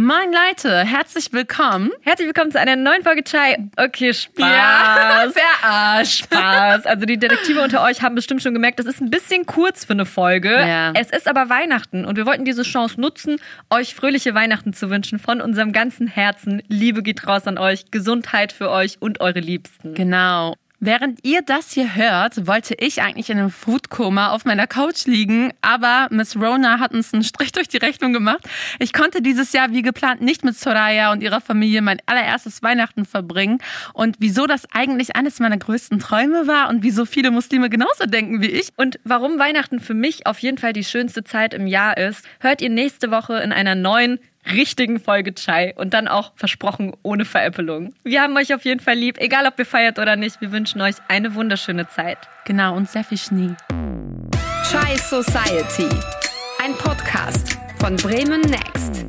Moin Leute, herzlich willkommen. Herzlich willkommen zu einer neuen Folge Chai. Okay, Spaß. Ja, verarscht. Spaß. Also die Detektive unter euch haben bestimmt schon gemerkt, das ist ein bisschen kurz für eine Folge. Ja. Es ist aber Weihnachten und wir wollten diese Chance nutzen, euch fröhliche Weihnachten zu wünschen von unserem ganzen Herzen. Liebe geht raus an euch, Gesundheit für euch und eure Liebsten. Genau. Während ihr das hier hört, wollte ich eigentlich in einem Foodkoma auf meiner Couch liegen, aber Miss Rona hat uns einen Strich durch die Rechnung gemacht. Ich konnte dieses Jahr wie geplant nicht mit Soraya und ihrer Familie mein allererstes Weihnachten verbringen. Und wieso das eigentlich eines meiner größten Träume war und wieso viele Muslime genauso denken wie ich. Und warum Weihnachten für mich auf jeden Fall die schönste Zeit im Jahr ist, hört ihr nächste Woche in einer neuen richtigen Folge Chai und dann auch versprochen ohne Veräppelung. Wir haben euch auf jeden Fall lieb, egal ob ihr feiert oder nicht. Wir wünschen euch eine wunderschöne Zeit. Genau, und sehr viel Schnee. Chai Society. Ein Podcast von Bremen Next.